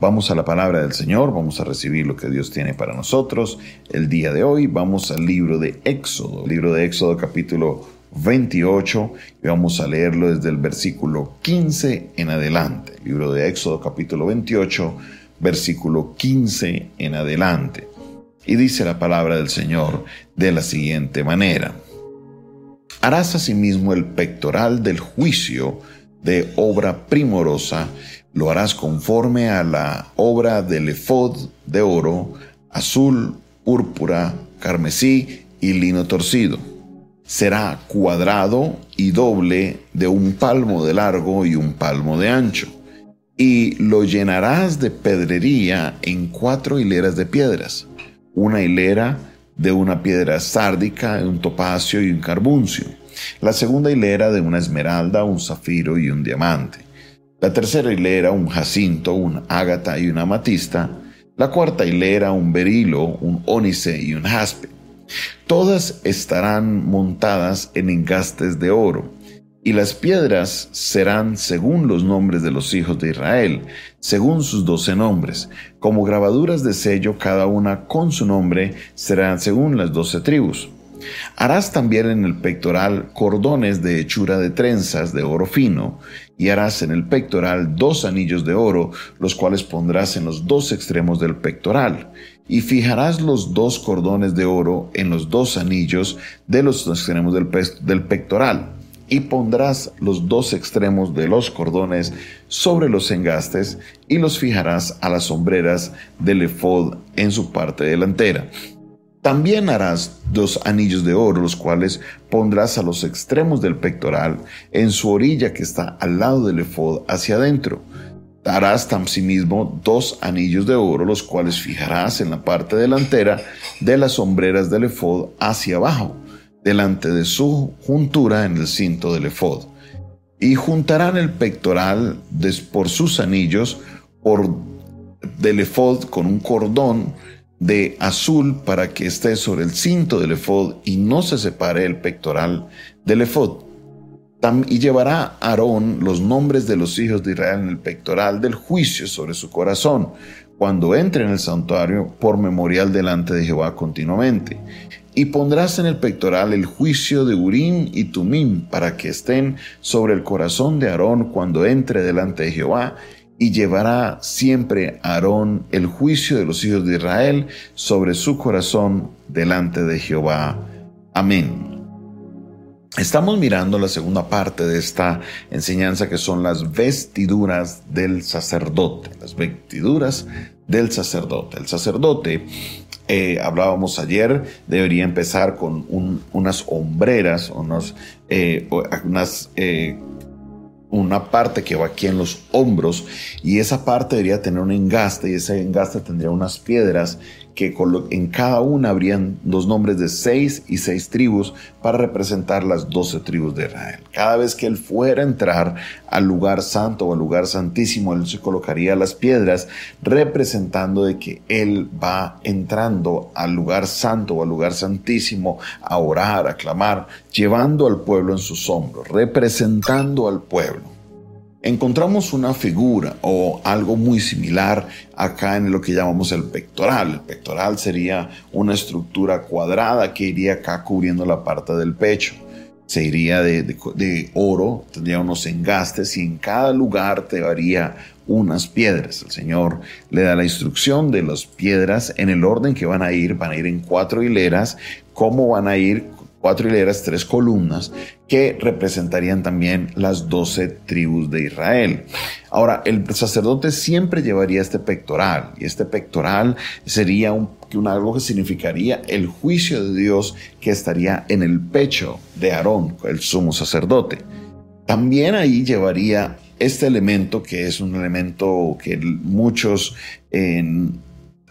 Vamos a la palabra del Señor, vamos a recibir lo que Dios tiene para nosotros. El día de hoy vamos al libro de Éxodo, libro de Éxodo capítulo 28 y vamos a leerlo desde el versículo 15 en adelante. Libro de Éxodo capítulo 28, versículo 15 en adelante. Y dice la palabra del Señor de la siguiente manera. Harás asimismo el pectoral del juicio de obra primorosa lo harás conforme a la obra del efod de oro, azul, púrpura, carmesí y lino torcido. Será cuadrado y doble de un palmo de largo y un palmo de ancho. Y lo llenarás de pedrería en cuatro hileras de piedras. Una hilera de una piedra sárdica, un topacio y un carbuncio. La segunda hilera de una esmeralda, un zafiro y un diamante la tercera hilera un jacinto, un ágata y una amatista, la cuarta hilera un berilo, un ónice y un jaspe. Todas estarán montadas en engastes de oro, y las piedras serán según los nombres de los hijos de Israel, según sus doce nombres, como grabaduras de sello cada una con su nombre serán según las doce tribus. Harás también en el pectoral cordones de hechura de trenzas de oro fino, y harás en el pectoral dos anillos de oro, los cuales pondrás en los dos extremos del pectoral, y fijarás los dos cordones de oro en los dos anillos de los extremos del, pectoral, y pondrás los dos extremos de los cordones sobre los engastes, y los fijarás a las sombreras del efod en su parte delantera también harás dos anillos de oro, los cuales pondrás a los extremos del pectoral, en su orilla que está al lado del efod hacia adentro. Harás mismo dos anillos de oro, los cuales fijarás en la parte delantera de las sombreras del efod hacia abajo, delante de su juntura en el cinto del efod. Y juntarán el pectoral por sus anillos por del efod con un cordón de azul para que esté sobre el cinto del efod y no se separe el pectoral del efod. Y llevará Aarón los nombres de los hijos de Israel en el pectoral del juicio sobre su corazón, cuando entre en el santuario por memorial delante de Jehová continuamente. Y pondrás en el pectoral el juicio de Urim y Tumim para que estén sobre el corazón de Aarón cuando entre delante de Jehová y llevará siempre Aarón el juicio de los hijos de Israel sobre su corazón delante de Jehová. Amén. Estamos mirando la segunda parte de esta enseñanza que son las vestiduras del sacerdote, las vestiduras del sacerdote. El sacerdote, eh, hablábamos ayer, debería empezar con unas hombreras, unos, eh, unas eh, una parte que va aquí en los hombros y esa parte debería tener un engaste y ese engaste tendría unas piedras que en cada una habrían dos nombres de seis y seis tribus para representar las doce tribus de Israel. Cada vez que él fuera a entrar al lugar santo o al lugar santísimo, él se colocaría las piedras representando de que él va entrando al lugar santo o al lugar santísimo a orar, a clamar, llevando al pueblo en sus hombros, representando al pueblo encontramos una figura o algo muy similar acá en lo que llamamos el pectoral. El pectoral sería una estructura cuadrada que iría acá cubriendo la parte del pecho. Se iría de, oro, tendría unos engastes y en cada lugar te daría unas piedras. El Señor le da la instrucción de las piedras en el orden que van a ir. Van a ir en cuatro hileras, cómo van a ir cuatro hileras, tres columnas, que representarían también las doce tribus de Israel. Ahora, el sacerdote siempre llevaría este pectoral, y este pectoral sería un, algo que significaría el juicio de Dios que estaría en el pecho de Aarón, el sumo sacerdote. También ahí llevaría este elemento que es un elemento que muchos en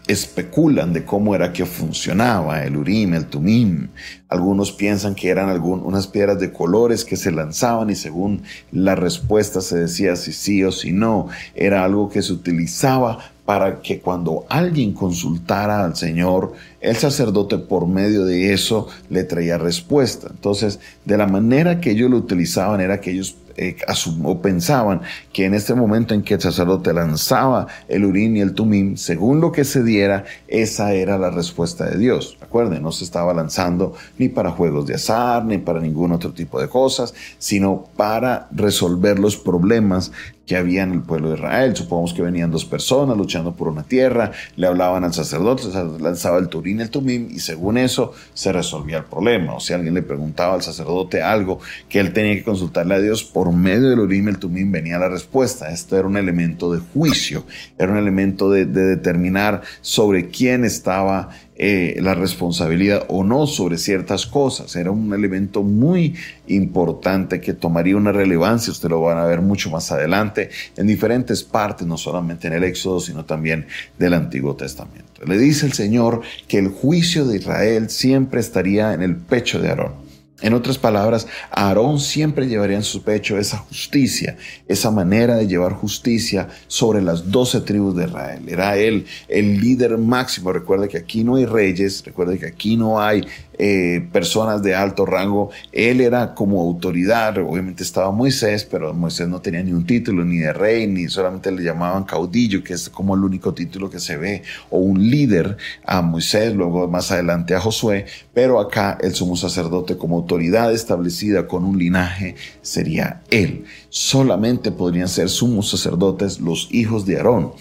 especulan de cómo era que funcionaba el Urim, el Tumim. Algunos piensan que eran unas piedras de colores que se lanzaban y según la respuesta se decía si sí o si no. Era algo que se utilizaba para que cuando alguien consultara al Señor, el sacerdote por medio de eso le traía respuesta. Entonces, de la manera que ellos lo utilizaban era que ellos eh, o pensaban que en este momento en que el sacerdote lanzaba el urín y el tumim, según lo que se diera, esa era la respuesta de Dios. Recuerden, no se estaba lanzando ni para juegos de azar, ni para ningún otro tipo de cosas, sino para resolver los problemas que había en el pueblo de Israel. Supongamos que venían dos personas luchando por una tierra, le hablaban al sacerdote, lanzaba el turín el tumim y según eso se resolvía el problema. O si alguien le preguntaba al sacerdote algo que él tenía que consultarle a Dios, por medio del y el tumim venía la respuesta. Esto era un elemento de juicio, era un elemento de determinar sobre quién estaba eh, la responsabilidad o no sobre ciertas cosas. Era un elemento muy importante que tomaría una relevancia, usted lo van a ver mucho más adelante, en diferentes partes, no solamente en el Éxodo, sino también del Antiguo Testamento. Le dice el Señor que el juicio de Israel siempre estaría en el pecho de Aarón. En otras palabras, Aarón siempre llevaría en su pecho esa justicia, esa manera de llevar justicia sobre las doce tribus de Israel. Era él el líder máximo. Recuerde que aquí no hay reyes, recuerde que aquí no hay eh, personas de alto rango. Él era como autoridad, obviamente estaba Moisés, pero Moisés no tenía ni un título, ni de rey, ni solamente le llamaban caudillo, que es como el único título que se ve, o un líder a Moisés, luego más adelante a Josué, pero acá el sumo sacerdote como autoridad establecida con un linaje sería él. Solamente podrían ser sumos sacerdotes los hijos de Aarón.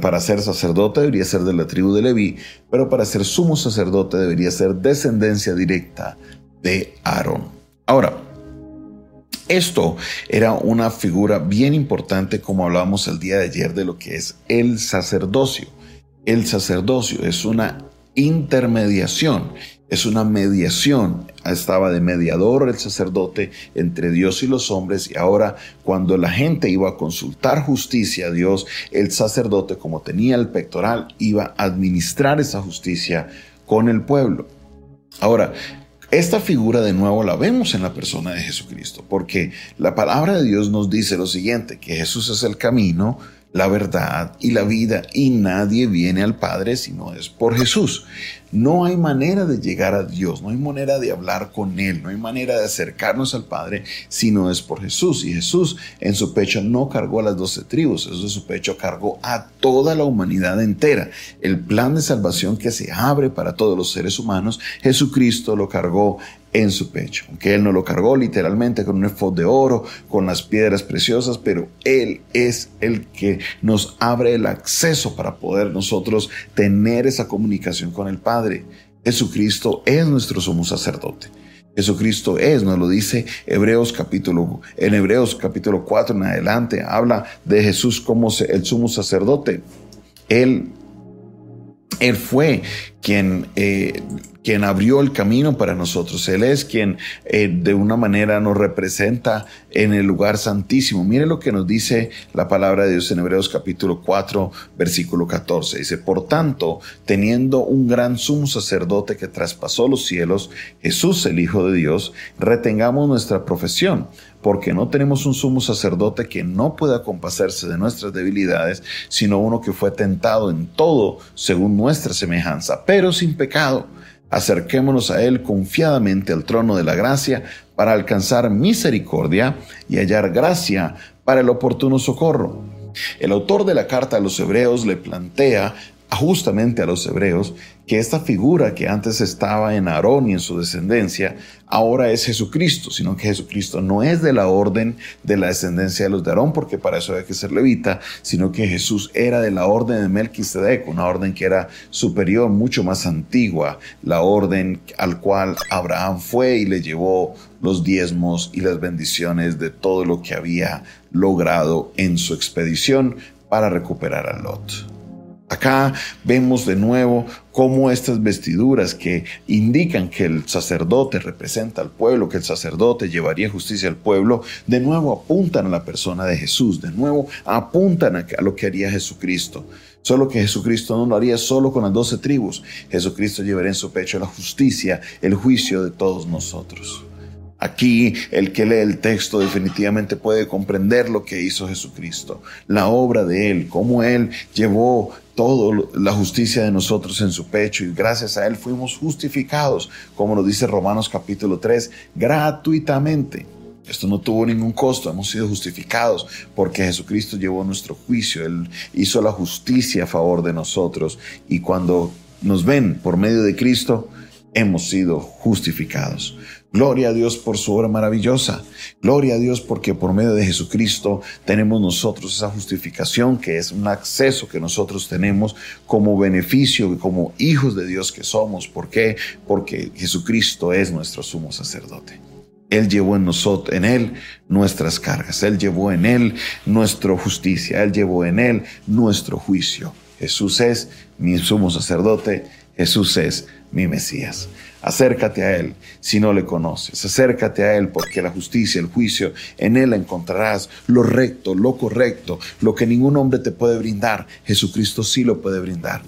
Para ser sacerdote debería ser de la tribu de Leví, pero para ser sumo sacerdote debería ser descendencia directa de Aarón. Ahora, esto era una figura bien importante como hablábamos el día de ayer de lo que es el sacerdocio. El sacerdocio es una intermediación es una mediación. Estaba de mediador el sacerdote entre Dios y los hombres y ahora cuando la gente iba a consultar justicia a Dios, el sacerdote como tenía el pectoral iba a administrar esa justicia con el pueblo. Ahora, esta figura de nuevo la vemos en la persona de Jesucristo, porque la palabra de Dios nos dice lo siguiente, que Jesús es el camino, la verdad y la vida, y nadie viene al Padre si no es por Jesús. No hay manera de llegar a Dios, no hay manera de hablar con Él, no hay manera de acercarnos al Padre si no es por Jesús. Y Jesús en su pecho no cargó a las doce tribus, Jesús en su pecho cargó a toda la humanidad entera. El plan de salvación que se abre para todos los seres humanos, Jesucristo lo cargó en su pecho. Aunque Él no lo cargó literalmente con un efod de oro, con las piedras preciosas, pero Él es el que nos abre el acceso para poder nosotros tener esa comunicación con el Padre Jesucristo es nuestro sumo sacerdote. Jesucristo es, nos lo dice Hebreos capítulo, en Hebreos capítulo 4 en adelante, habla de Jesús como el sumo sacerdote. Él, él fue quien eh, quien abrió el camino para nosotros. Él es quien eh, de una manera nos representa en el lugar santísimo. Mire lo que nos dice la palabra de Dios en Hebreos capítulo 4, versículo 14. Dice, por tanto, teniendo un gran sumo sacerdote que traspasó los cielos, Jesús el Hijo de Dios, retengamos nuestra profesión porque no tenemos un sumo sacerdote que no pueda compadecerse de nuestras debilidades, sino uno que fue tentado en todo según nuestra semejanza, pero sin pecado. Acerquémonos a Él confiadamente al trono de la gracia para alcanzar misericordia y hallar gracia para el oportuno socorro. El autor de la carta a los hebreos le plantea justamente a los hebreos que esta figura que antes estaba en Aarón y en su descendencia, ahora es Jesucristo, sino que Jesucristo no es de la orden de la descendencia de los de Aarón, porque para eso hay que ser levita, sino que Jesús era de la orden de Melquisedec, una orden que era superior, mucho más antigua, la orden al cual Abraham fue y le llevó los diezmos y las bendiciones de todo lo que había logrado en su expedición para recuperar a Lot. Acá vemos de nuevo cómo estas vestiduras que indican que el sacerdote representa al pueblo, que el sacerdote llevaría justicia al pueblo, de nuevo apuntan a la persona de Jesús, de nuevo apuntan a lo que haría Jesucristo. Solo que Jesucristo no lo haría solo con las doce tribus. Jesucristo llevaría en su pecho la justicia, el juicio de todos nosotros. Aquí el que lee el texto definitivamente puede comprender lo que hizo Jesucristo, la obra de Él, cómo Él llevó toda la justicia de nosotros en su pecho y gracias a Él fuimos justificados, como nos dice Romanos capítulo 3, gratuitamente. Esto no tuvo ningún costo, hemos sido justificados porque Jesucristo llevó nuestro juicio, Él hizo la justicia a favor de nosotros y cuando nos ven por medio de Cristo, hemos sido justificados. Gloria a Dios por su obra maravillosa. Gloria a Dios porque por medio de Jesucristo tenemos nosotros esa justificación que es un acceso que nosotros tenemos como beneficio, como hijos de Dios que somos. ¿Por qué? Porque Jesucristo es nuestro sumo sacerdote. Él llevó en nosotros, en Él nuestras cargas. Él llevó en Él nuestra justicia. Él llevó en Él nuestro juicio. Jesús es mi sumo sacerdote. Jesús es mi Mesías. Acércate a Él si no le conoces. Acércate a Él porque la justicia, el juicio, en Él encontrarás lo recto, lo correcto, lo que ningún hombre te puede brindar. Jesucristo sí lo puede brindar.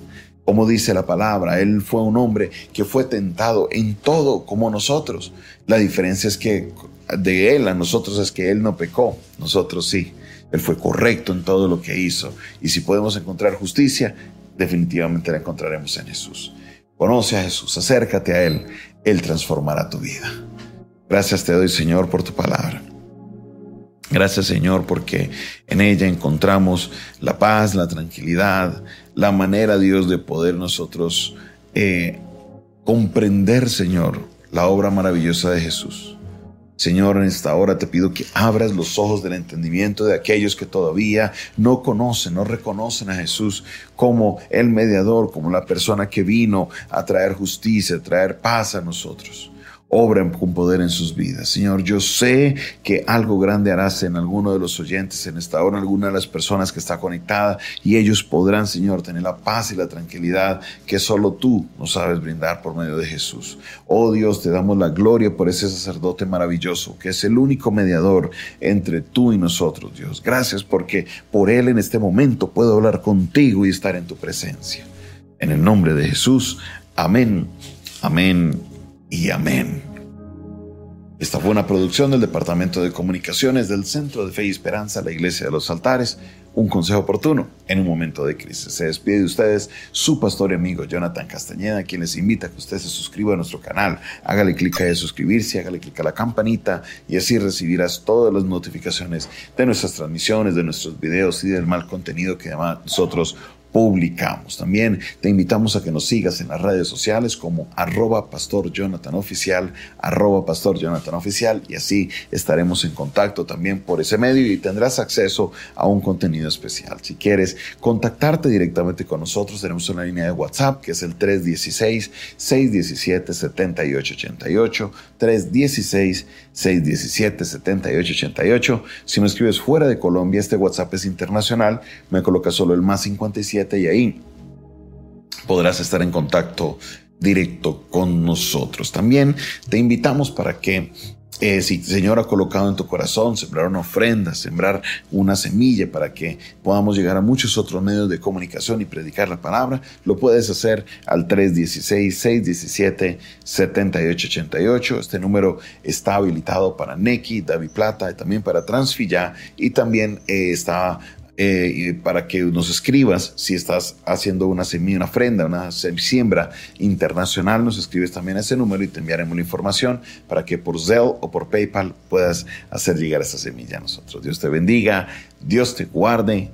Como dice la palabra, Él fue un hombre que fue tentado en todo como nosotros. La diferencia es que de Él a nosotros es que Él no pecó, nosotros sí. Él fue correcto en todo lo que hizo. Y si podemos encontrar justicia, definitivamente la encontraremos en Jesús. Conoce a Jesús, acércate a Él, Él transformará tu vida. Gracias te doy, Señor, por tu palabra. Gracias, Señor, porque en ella encontramos la paz, la tranquilidad, la manera, Dios, de poder nosotros eh, comprender, Señor, la obra maravillosa de Jesús. Señor, en esta hora te pido que abras los ojos del entendimiento de aquellos que todavía no conocen, no reconocen a Jesús como el mediador, como la persona que vino a traer justicia, a traer paz a nosotros obren con poder en sus vidas. Señor, yo sé que algo grande harás en alguno de los oyentes en esta hora, en alguna de las personas que está conectada, y ellos podrán, Señor, tener la paz y la tranquilidad que solo tú nos sabes brindar por medio de Jesús. Oh Dios, te damos la gloria por ese sacerdote maravilloso, que es el único mediador entre tú y nosotros, Dios. Gracias porque por él en este momento puedo hablar contigo y estar en tu presencia. En el nombre de Jesús, amén, amén y amén. Esta fue una producción del Departamento de Comunicaciones del Centro de Fe y Esperanza, la Iglesia de los Altares, un consejo oportuno en un momento de crisis. Se despide de ustedes su pastor y amigo Jonathan Castañeda, quien les invita a que usted se suscriba a nuestro canal. Hágale clic a suscribirse, hágale clic a la campanita y así recibirás todas las notificaciones de nuestras transmisiones, de nuestros videos y del mal contenido que nosotros publicamos. También te invitamos a que nos sigas en las redes sociales como arroba pastor Jonathan oficial, arroba pastor Jonathan oficial y así estaremos en contacto también por ese medio y tendrás acceso a un contenido especial. Si quieres contactarte directamente con nosotros, tenemos una línea de WhatsApp que es el 316-617-7888, 316-617-7888. Si me escribes fuera de Colombia, este WhatsApp es internacional, me coloca solo el más 57 y ahí podrás estar en contacto directo con nosotros. También te invitamos para que eh, si el Señor ha colocado en tu corazón sembrar una ofrenda, sembrar una semilla para que podamos llegar a muchos otros medios de comunicación y predicar la palabra, lo puedes hacer al 316-617-7888. Este número está habilitado para Neki, David Plata y también para Transfilla y también eh, está eh, para que nos escribas si estás haciendo una semilla, una ofrenda, una siembra internacional, nos escribes también a ese número y te enviaremos la información para que por Zelle o por PayPal puedas hacer llegar esa semilla a nosotros. Dios te bendiga, Dios te guarde,